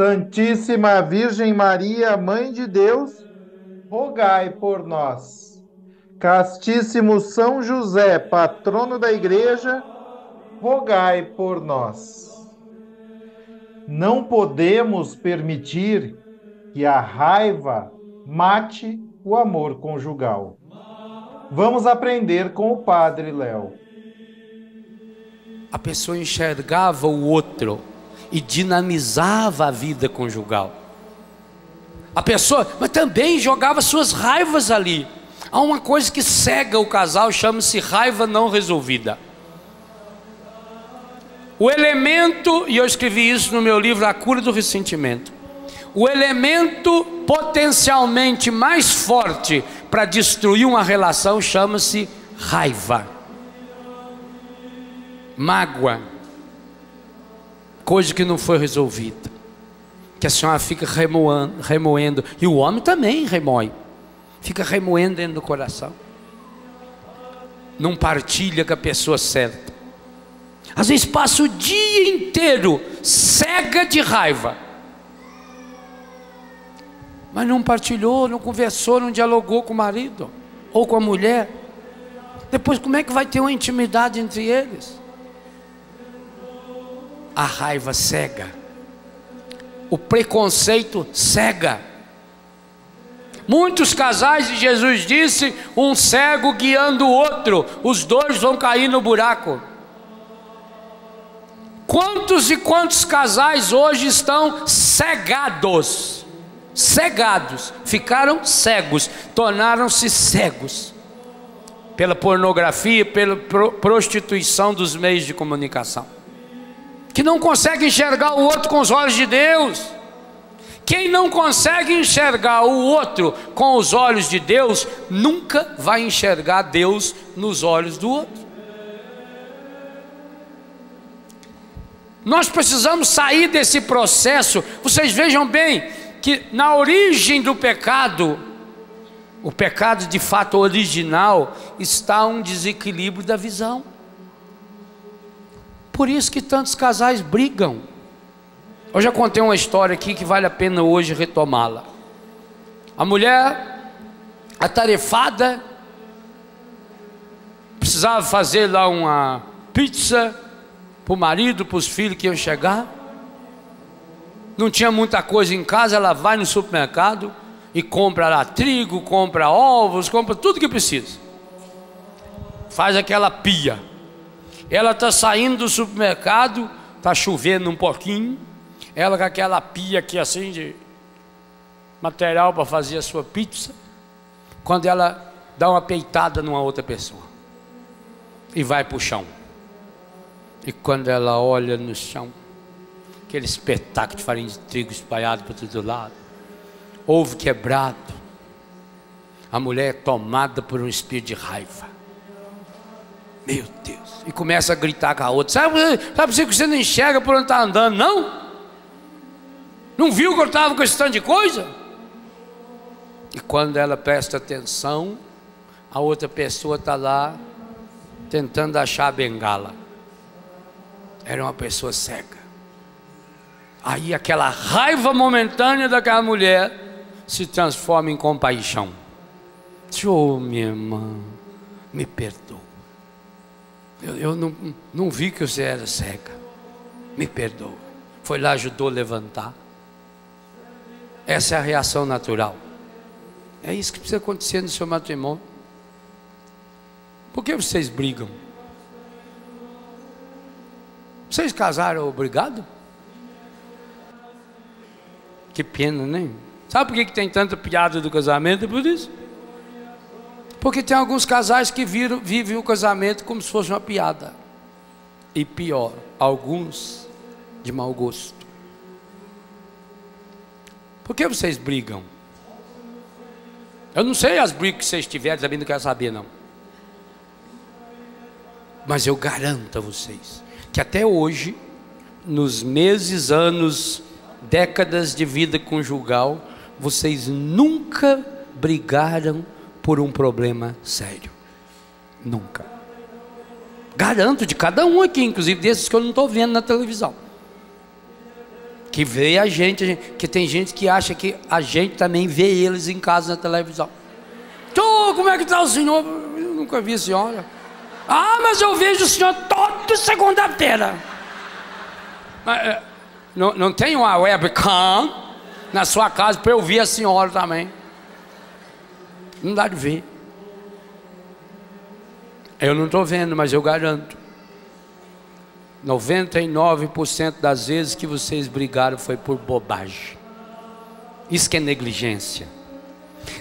Santíssima Virgem Maria, Mãe de Deus, rogai por nós. Castíssimo São José, patrono da Igreja, rogai por nós. Não podemos permitir que a raiva mate o amor conjugal. Vamos aprender com o Padre Léo a pessoa enxergava o outro e dinamizava a vida conjugal. A pessoa, mas também jogava suas raivas ali. Há uma coisa que cega o casal, chama-se raiva não resolvida. O elemento, e eu escrevi isso no meu livro A Cura do Ressentimento. O elemento potencialmente mais forte para destruir uma relação chama-se raiva mágoa, coisa que não foi resolvida, que a senhora fica remoendo, remoendo, e o homem também remoe, fica remoendo dentro do coração, não partilha com a pessoa certa, às vezes passa o dia inteiro cega de raiva, mas não partilhou, não conversou, não dialogou com o marido ou com a mulher. Depois, como é que vai ter uma intimidade entre eles? A raiva cega, o preconceito cega. Muitos casais, e Jesus disse, um cego guiando o outro, os dois vão cair no buraco. Quantos e quantos casais hoje estão cegados? Cegados, ficaram cegos, tornaram-se cegos pela pornografia, pela prostituição dos meios de comunicação que não consegue enxergar o outro com os olhos de Deus. Quem não consegue enxergar o outro com os olhos de Deus, nunca vai enxergar Deus nos olhos do outro. Nós precisamos sair desse processo. Vocês vejam bem que na origem do pecado, o pecado de fato original, está um desequilíbrio da visão. Por isso que tantos casais brigam. Eu já contei uma história aqui que vale a pena hoje retomá-la. A mulher, atarefada, precisava fazer lá uma pizza para o marido, para os filhos que iam chegar. Não tinha muita coisa em casa, ela vai no supermercado e compra lá trigo, compra ovos, compra tudo que precisa. Faz aquela pia. Ela está saindo do supermercado, está chovendo um pouquinho. Ela com aquela pia aqui assim de material para fazer a sua pizza. Quando ela dá uma peitada numa outra pessoa e vai para o chão. E quando ela olha no chão, aquele espetáculo de farinha de trigo espalhado para todo lado, ovo quebrado, a mulher é tomada por um espírito de raiva. Meu Deus. E começa a gritar com a outra. Sabe, sabe que você não enxerga por onde está andando, não? Não viu que eu estava com esse tanto de coisa? E quando ela presta atenção, a outra pessoa está lá tentando achar a bengala. Era uma pessoa cega. Aí aquela raiva momentânea daquela mulher se transforma em compaixão. Oh, minha irmã, me perdoa. Eu, eu não, não vi que você era cega. Me perdoa. Foi lá, ajudou a levantar. Essa é a reação natural. É isso que precisa acontecer no seu matrimônio. Por que vocês brigam? Vocês casaram obrigado? Que pena, né? Sabe por que, tem tanta piada do casamento? Por isso. Porque tem alguns casais que viram, vivem o casamento como se fosse uma piada. E pior, alguns de mau gosto. Por que vocês brigam? Eu não sei as brigas que vocês tiverem, também não quero saber, não. Mas eu garanto a vocês que até hoje, nos meses, anos, décadas de vida conjugal, vocês nunca brigaram por um problema sério. Nunca. Garanto de cada um aqui, inclusive desses que eu não estou vendo na televisão. Que vê a gente, que tem gente que acha que a gente também vê eles em casa na televisão. Oh, como é que está o senhor? Eu nunca vi a senhora. Ah, mas eu vejo o senhor toda segunda-feira. É, não, não tem uma webcam na sua casa para eu ver a senhora também. Não dá de ver. Eu não estou vendo, mas eu garanto. 99% das vezes que vocês brigaram foi por bobagem. Isso que é negligência.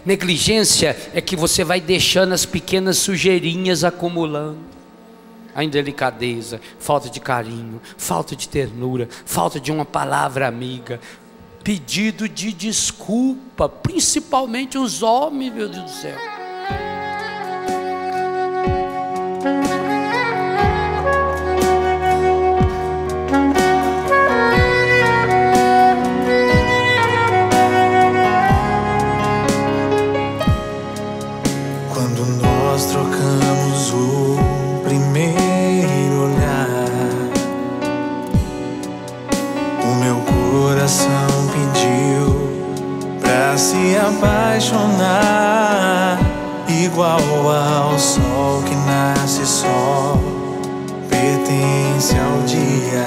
Negligência é que você vai deixando as pequenas sujeirinhas acumulando. A indelicadeza, falta de carinho, falta de ternura, falta de uma palavra amiga, pedido de desculpa, principalmente os homens, meu Deus do céu. Apaixonar igual ao sol que nasce só pertence ao dia.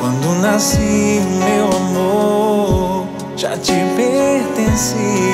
Quando nasci, meu amor já te pertencia.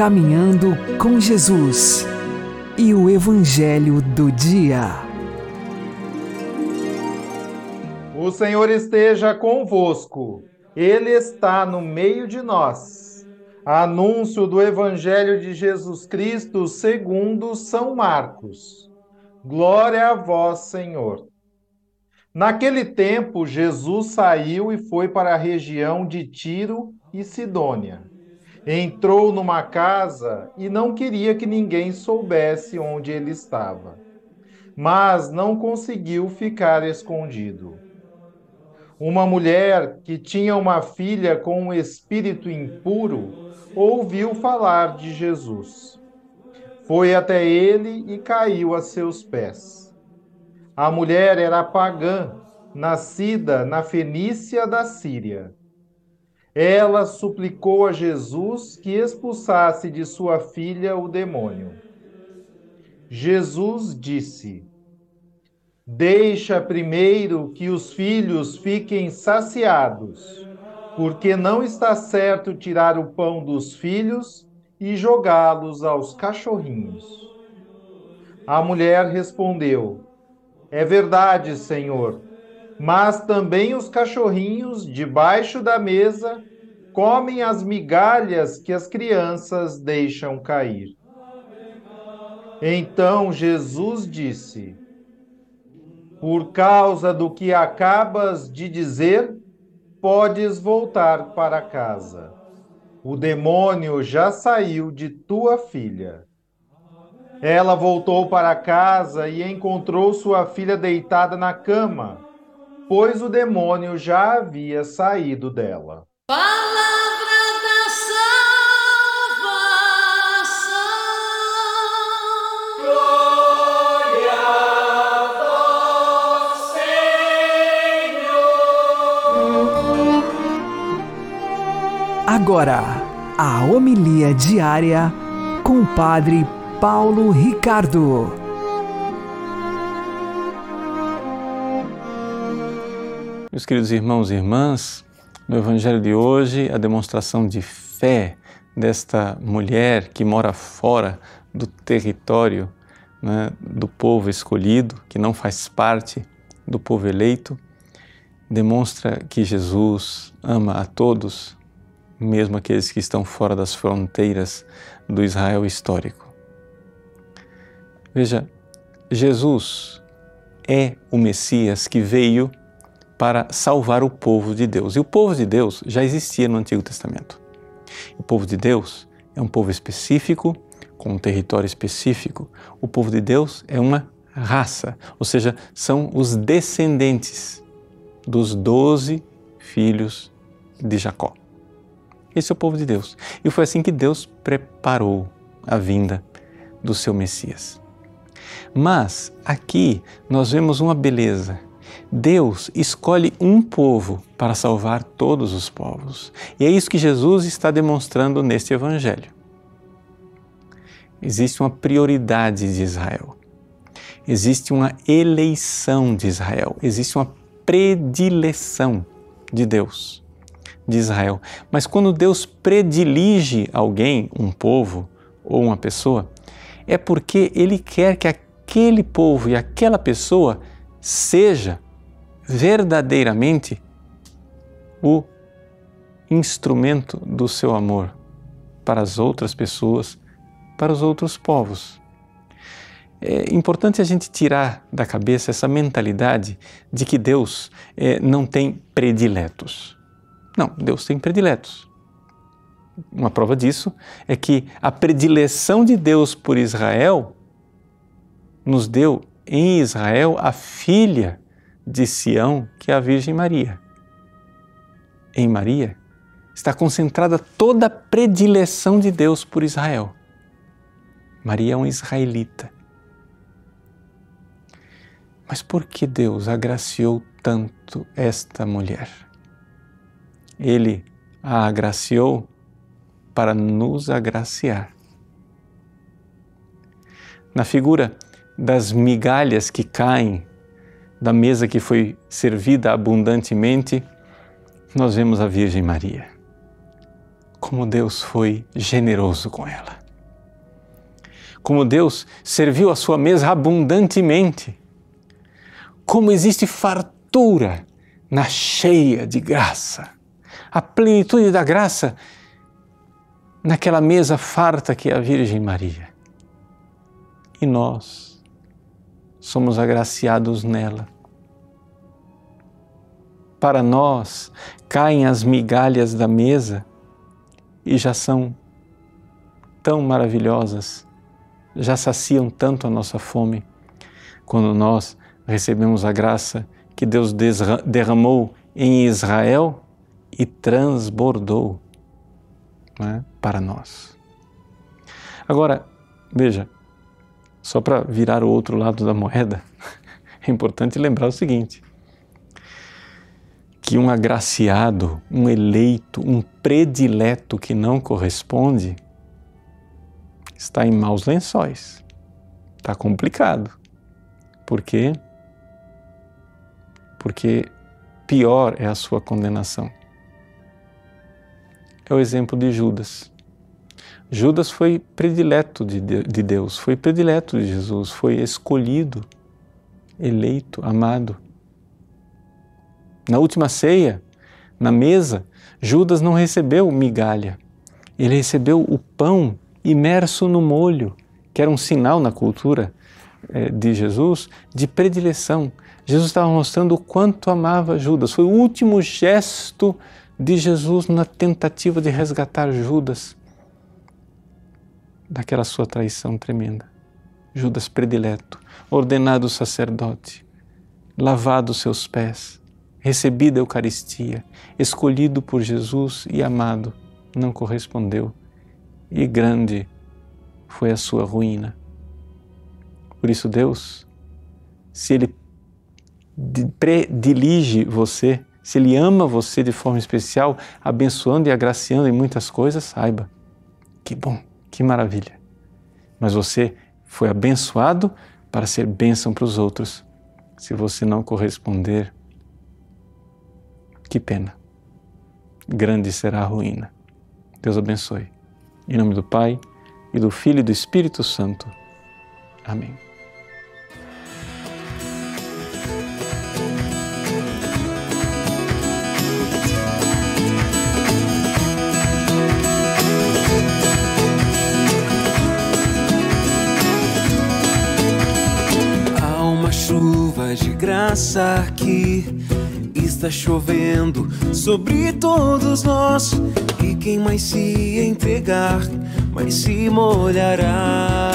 Caminhando com Jesus e o Evangelho do Dia. O Senhor esteja convosco, Ele está no meio de nós. Anúncio do Evangelho de Jesus Cristo segundo São Marcos. Glória a vós, Senhor. Naquele tempo, Jesus saiu e foi para a região de Tiro e Sidônia entrou numa casa e não queria que ninguém soubesse onde ele estava. Mas não conseguiu ficar escondido. Uma mulher que tinha uma filha com um espírito impuro ouviu falar de Jesus. Foi até ele e caiu a seus pés. A mulher era pagã, nascida na Fenícia da Síria ela suplicou a Jesus que expulsasse de sua filha o demônio. Jesus disse: Deixa primeiro que os filhos fiquem saciados, porque não está certo tirar o pão dos filhos e jogá-los aos cachorrinhos. A mulher respondeu: É verdade, Senhor mas também os cachorrinhos debaixo da mesa comem as migalhas que as crianças deixam cair. Então Jesus disse: Por causa do que acabas de dizer, podes voltar para casa. O demônio já saiu de tua filha. Ela voltou para casa e encontrou sua filha deitada na cama pois o demônio já havia saído dela. Palavra da salvação. Glória ao Senhor. Agora, a homilia diária com o Padre Paulo Ricardo. Meus queridos irmãos e irmãs, no Evangelho de hoje, a demonstração de fé desta mulher que mora fora do território né, do povo escolhido, que não faz parte do povo eleito, demonstra que Jesus ama a todos, mesmo aqueles que estão fora das fronteiras do Israel histórico. Veja, Jesus é o Messias que veio para salvar o povo de Deus. E o povo de Deus já existia no Antigo Testamento. O povo de Deus é um povo específico, com um território específico. O povo de Deus é uma raça, ou seja, são os descendentes dos doze filhos de Jacó. Esse é o povo de Deus. E foi assim que Deus preparou a vinda do seu Messias. Mas aqui nós vemos uma beleza Deus escolhe um povo para salvar todos os povos. E é isso que Jesus está demonstrando neste Evangelho. Existe uma prioridade de Israel. Existe uma eleição de Israel. Existe uma predileção de Deus, de Israel. Mas quando Deus predilige alguém, um povo ou uma pessoa, é porque Ele quer que aquele povo e aquela pessoa seja verdadeiramente o instrumento do seu amor para as outras pessoas, para os outros povos. É importante a gente tirar da cabeça essa mentalidade de que Deus é, não tem prediletos. Não, Deus tem prediletos. uma prova disso é que a predileção de Deus por Israel nos deu em Israel a filha de Sião, que é a Virgem Maria. Em Maria está concentrada toda a predileção de Deus por Israel. Maria é um israelita. Mas por que Deus agraciou tanto esta mulher? Ele a agraciou para nos agraciar. Na figura das migalhas que caem da mesa que foi servida abundantemente, nós vemos a Virgem Maria. Como Deus foi generoso com ela. Como Deus serviu a sua mesa abundantemente. Como existe fartura na cheia de graça. A plenitude da graça naquela mesa farta que é a Virgem Maria. E nós somos agraciados nela. Para nós caem as migalhas da mesa e já são tão maravilhosas, já saciam tanto a nossa fome, quando nós recebemos a graça que Deus derramou em Israel e transbordou né, para nós. Agora, veja, só para virar o outro lado da moeda, é importante lembrar o seguinte: que um agraciado, um eleito, um predileto que não corresponde está em maus lençóis. Está complicado. Por quê? Porque pior é a sua condenação é o exemplo de Judas. Judas foi predileto de, de Deus, foi predileto de Jesus, foi escolhido, eleito, amado. Na última ceia, na mesa, Judas não recebeu migalha, ele recebeu o pão imerso no molho, que era um sinal na cultura eh, de Jesus de predileção. Jesus estava mostrando o quanto amava Judas. Foi o último gesto de Jesus na tentativa de resgatar Judas daquela sua traição tremenda. Judas predileto, ordenado sacerdote, lavado seus pés, recebido a Eucaristia, escolhido por Jesus e amado, não correspondeu. E grande foi a sua ruína. Por isso, Deus, se Ele predilige você, se Ele ama você de forma especial, abençoando e agraciando em muitas coisas, saiba. Que bom, que maravilha. Mas você foi abençoado para ser bênção para os outros. Se você não corresponder, que pena. Grande será a ruína. Deus abençoe. Em nome do Pai, e do Filho e do Espírito Santo. Amém. Aqui está chovendo sobre todos nós. E quem mais se entregar, mais se molhará.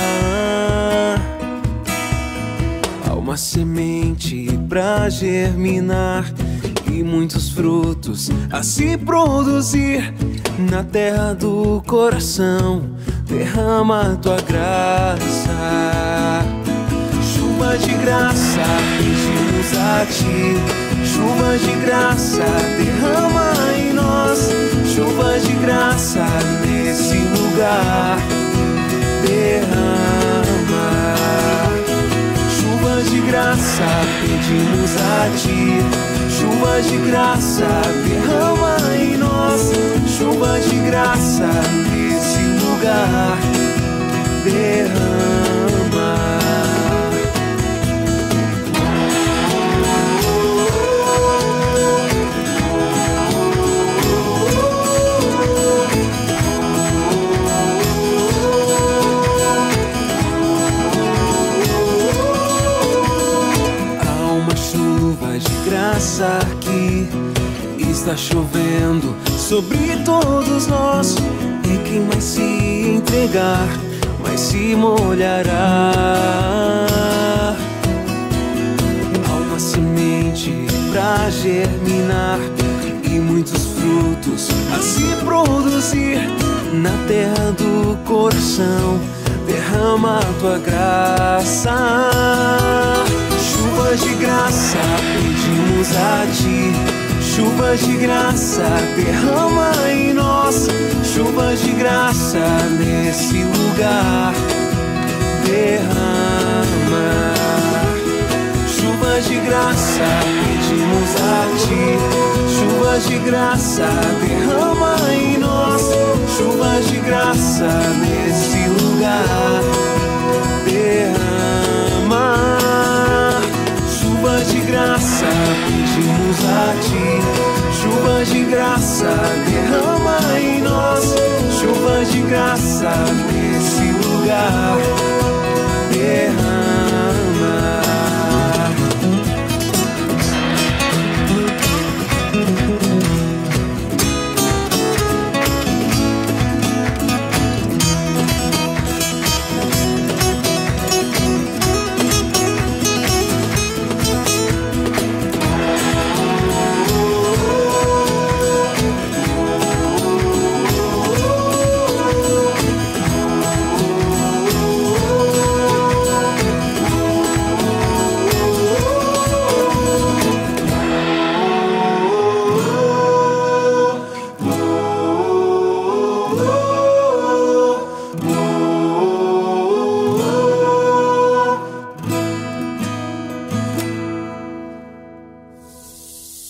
Há uma semente pra germinar e muitos frutos a se produzir na terra do coração. Derrama tua graça chuva de graça, pedimos a ti. Chuva de graça, derrama em nós. Chuva de graça nesse lugar, derrama. Chuva de graça, pedimos a ti. Chuva de graça, derrama em nós. Chuva de graça nesse lugar, derrama. Graça aqui está chovendo sobre todos nós E quem mais se entregar, mais se molhará. Há uma semente pra germinar e muitos frutos a se produzir na terra do coração. Derrama tua graça, chuvas de graça pedimos a ti. Chuvas de graça derrama em nós, chuvas de graça nesse lugar. Derrama chuvas de graça pedimos a ti. Chuvas de graça derrama em nós, chuvas de graça nesse lugar. Derrama ti. Chuvas de graça derrama em nós, chuvas de graça nesse lugar.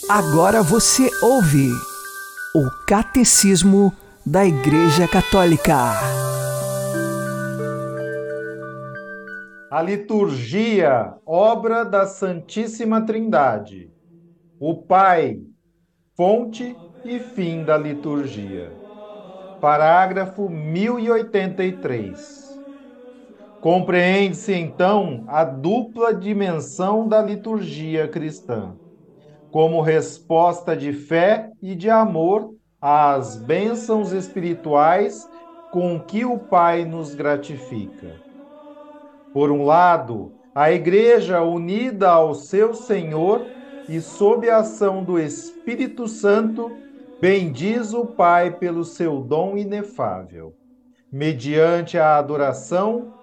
Agora você ouve o Catecismo da Igreja Católica. A liturgia, obra da Santíssima Trindade. O Pai, fonte e fim da liturgia. Parágrafo 1083. Compreende-se então a dupla dimensão da liturgia cristã como resposta de fé e de amor às bênçãos espirituais com que o Pai nos gratifica. Por um lado, a Igreja unida ao seu Senhor e sob a ação do Espírito Santo, bendiz o Pai pelo seu dom inefável, mediante a adoração,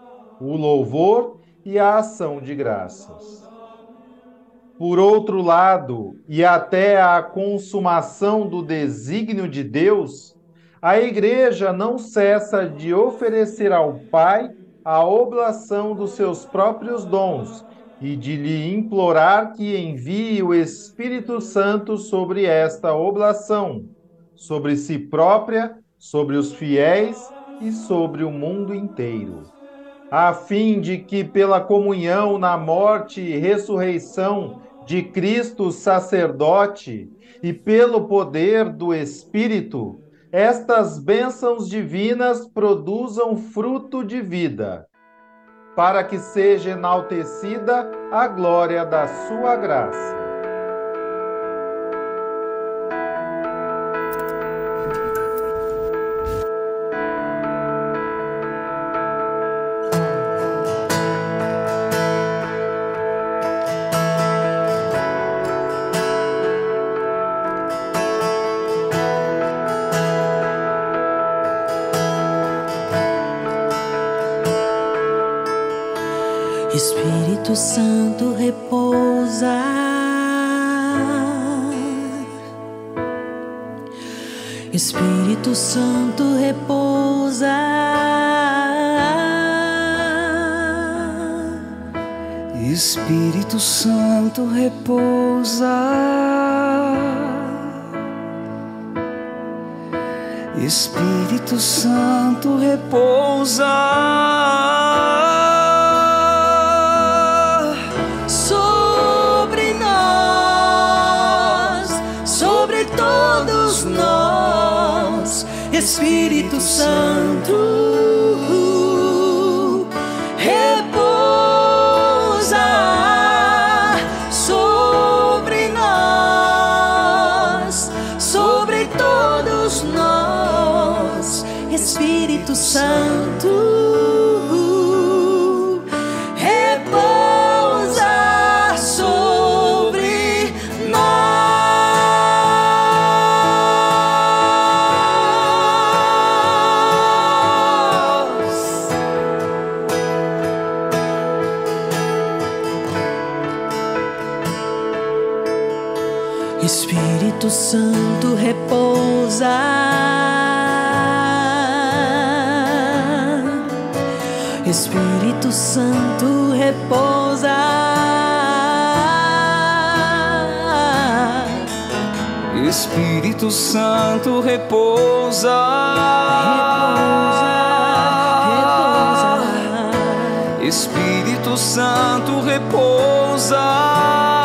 o louvor e a ação de graças. Por outro lado, e até a consumação do desígnio de Deus, a Igreja não cessa de oferecer ao Pai a oblação dos seus próprios dons e de lhe implorar que envie o Espírito Santo sobre esta oblação, sobre si própria, sobre os fiéis e sobre o mundo inteiro, a fim de que, pela comunhão na morte e ressurreição de Cristo sacerdote e pelo poder do Espírito, estas bênçãos divinas produzam fruto de vida, para que seja enaltecida a glória da sua graça. Espírito Santo repousa. Espírito Santo repousa. sobre nós, sobre todos nós, Espírito Santo. Repousa. Espírito Santo repousa. Espírito Santo repousa. Espírito Santo repousa.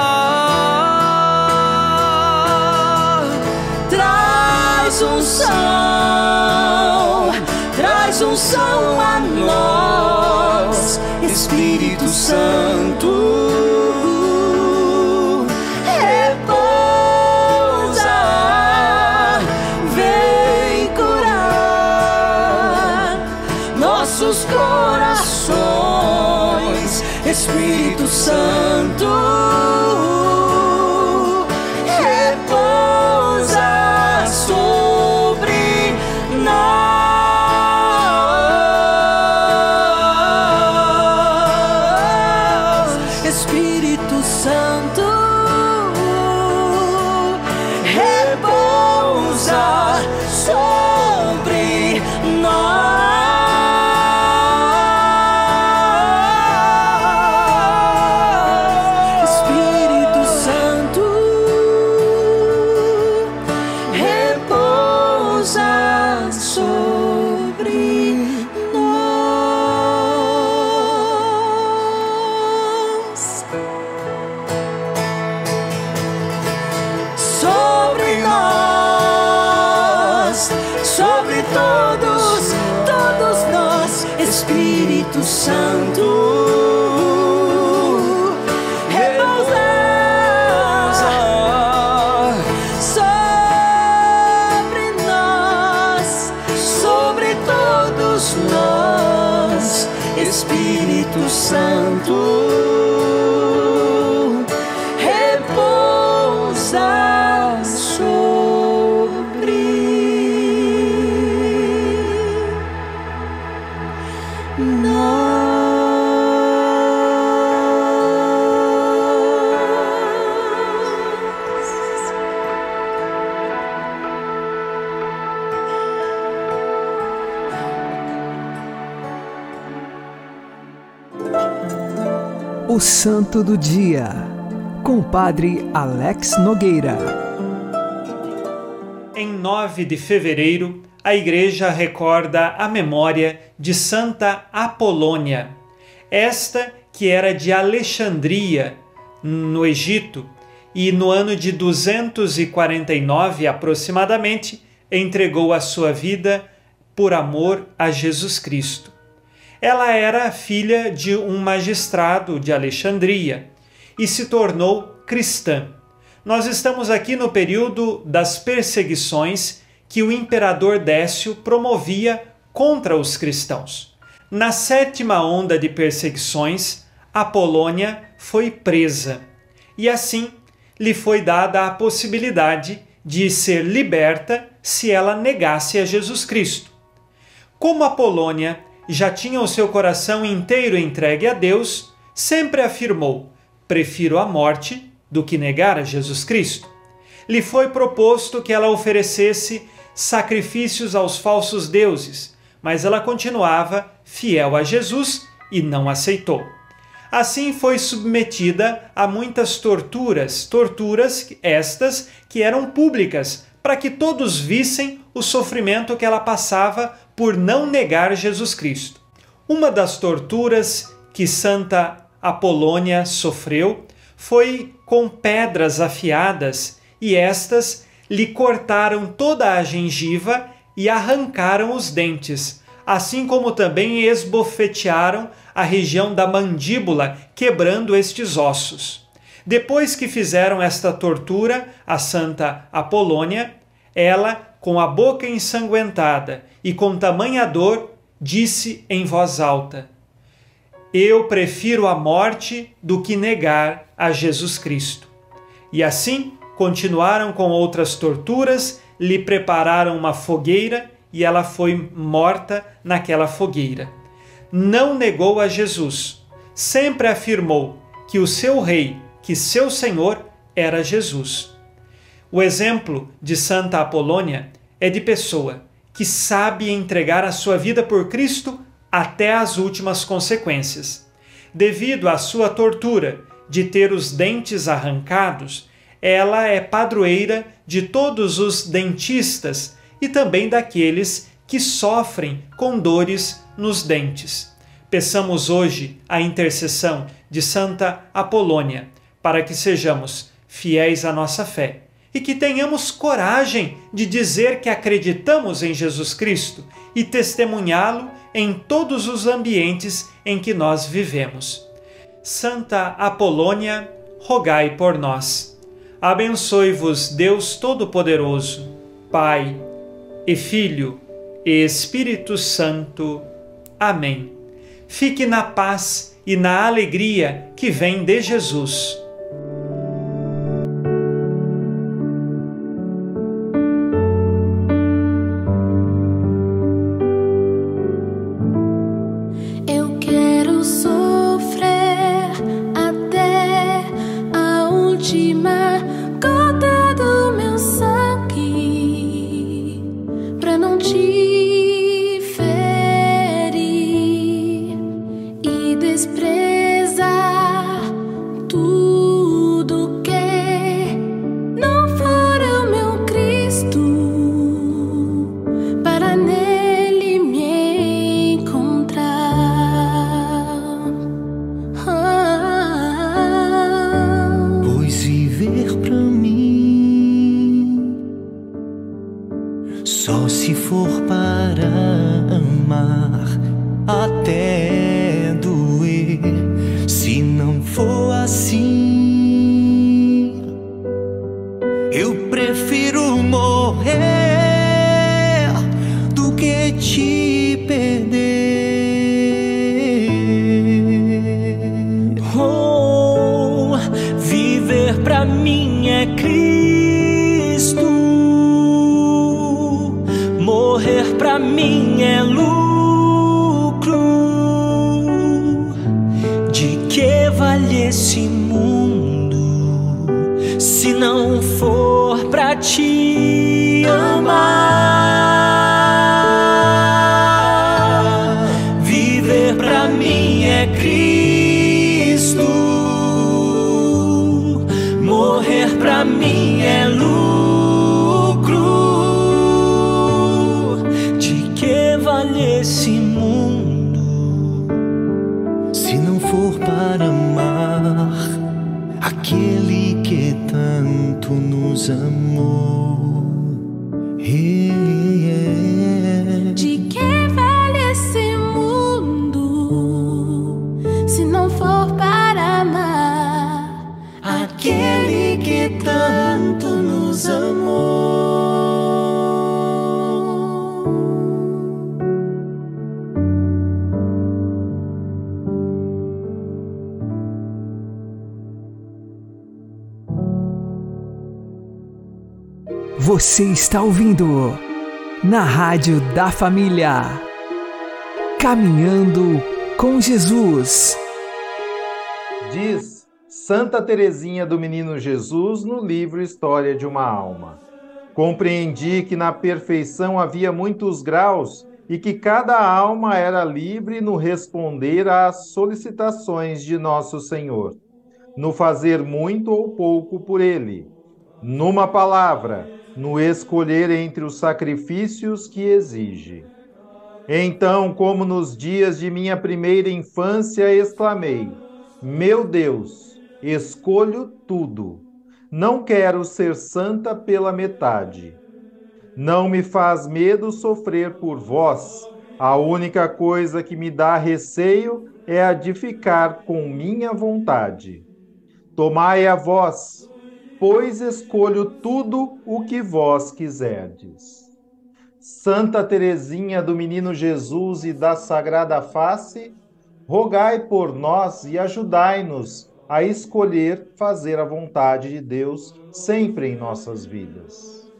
Som, traz som a nós, Espírito Santo. Repousa, vem curar nossos corações, Espírito Santo. O Santo do Dia, com o Padre Alex Nogueira. Em 9 de fevereiro, a Igreja recorda a memória de Santa Apolônia, esta que era de Alexandria, no Egito, e no ano de 249 aproximadamente entregou a sua vida por amor a Jesus Cristo. Ela era filha de um magistrado de Alexandria e se tornou cristã. Nós estamos aqui no período das perseguições que o imperador Décio promovia contra os cristãos. Na sétima onda de perseguições, Apolônia foi presa e assim lhe foi dada a possibilidade de ser liberta se ela negasse a Jesus Cristo. Como Apolônia já tinha o seu coração inteiro entregue a Deus, sempre afirmou: prefiro a morte do que negar a Jesus Cristo. Lhe foi proposto que ela oferecesse sacrifícios aos falsos deuses, mas ela continuava fiel a Jesus e não aceitou. Assim foi submetida a muitas torturas, torturas estas que eram públicas, para que todos vissem o sofrimento que ela passava por não negar Jesus Cristo. Uma das torturas que Santa Apolônia sofreu foi com pedras afiadas, e estas lhe cortaram toda a gengiva e arrancaram os dentes, assim como também esbofetearam a região da mandíbula, quebrando estes ossos. Depois que fizeram esta tortura a Santa Apolônia, ela, com a boca ensanguentada e com tamanha dor, disse em voz alta: Eu prefiro a morte do que negar a Jesus Cristo. E assim continuaram com outras torturas, lhe prepararam uma fogueira e ela foi morta naquela fogueira. Não negou a Jesus, sempre afirmou que o seu rei, que seu senhor era Jesus. O exemplo de Santa Apolônia é de pessoa que sabe entregar a sua vida por Cristo até as últimas consequências. Devido à sua tortura de ter os dentes arrancados, ela é padroeira de todos os dentistas e também daqueles que sofrem com dores nos dentes. Peçamos hoje a intercessão de Santa Apolônia para que sejamos fiéis à nossa fé e que tenhamos coragem de dizer que acreditamos em Jesus Cristo e testemunhá-lo em todos os ambientes em que nós vivemos. Santa Apolônia, rogai por nós. Abençoe-vos Deus Todo-Poderoso, Pai e Filho e Espírito Santo. Amém. Fique na paz e na alegria que vem de Jesus. Morrer pra mim é lucro. De que vale esse mundo se não for para amar aquele que tanto nos amou? Você está ouvindo na Rádio da Família. Caminhando com Jesus. Diz Santa Teresinha do Menino Jesus no livro História de uma Alma. Compreendi que na perfeição havia muitos graus e que cada alma era livre no responder às solicitações de nosso Senhor, no fazer muito ou pouco por ele. Numa palavra, no escolher entre os sacrifícios que exige. Então, como nos dias de minha primeira infância, exclamei: Meu Deus, escolho tudo. Não quero ser santa pela metade. Não me faz medo sofrer por vós. A única coisa que me dá receio é a de ficar com minha vontade. Tomai a vós, pois escolho tudo o que vós quiserdes. Santa Teresinha do Menino Jesus e da Sagrada Face, rogai por nós e ajudai-nos a escolher fazer a vontade de Deus sempre em nossas vidas.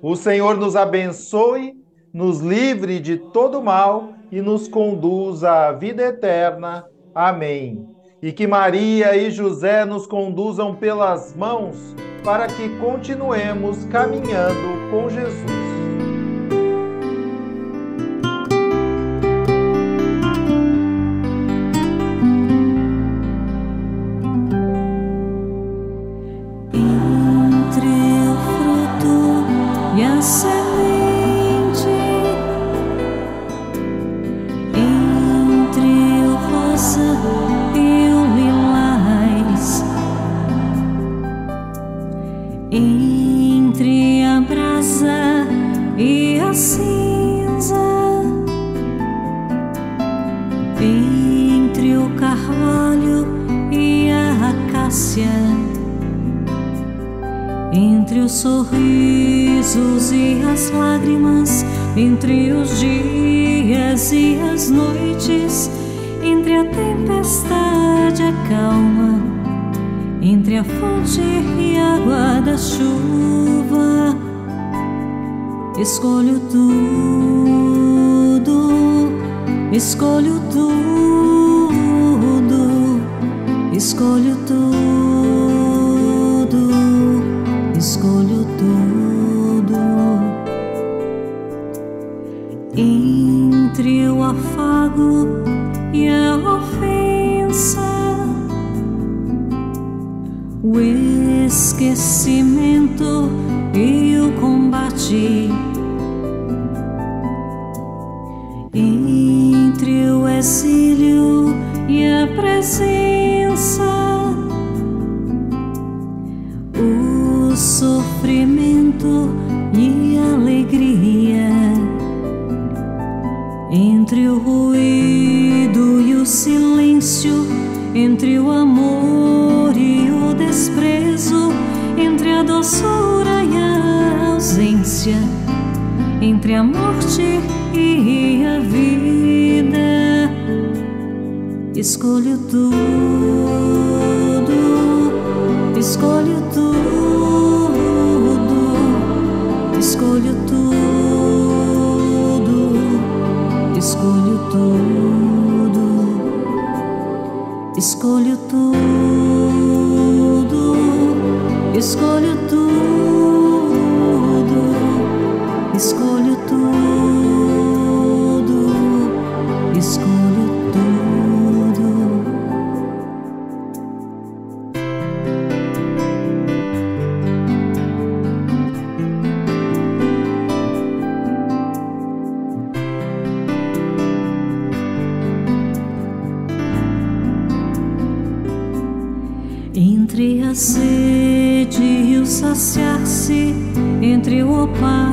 O Senhor nos abençoe, nos livre de todo mal e nos conduza à vida eterna. Amém. E que Maria e José nos conduzam pelas mãos para que continuemos caminhando com Jesus. entre esquecimento e o combate. Entre o exílio e a presença. sofrimento e alegria, entre o ruído e o silêncio, entre o amor entre a morte e a vida. Escolho tudo, escolho tudo. Escolho tudo, escolho tudo, escolho tudo, escolho sede e o saciar-se, entre o opala o rubi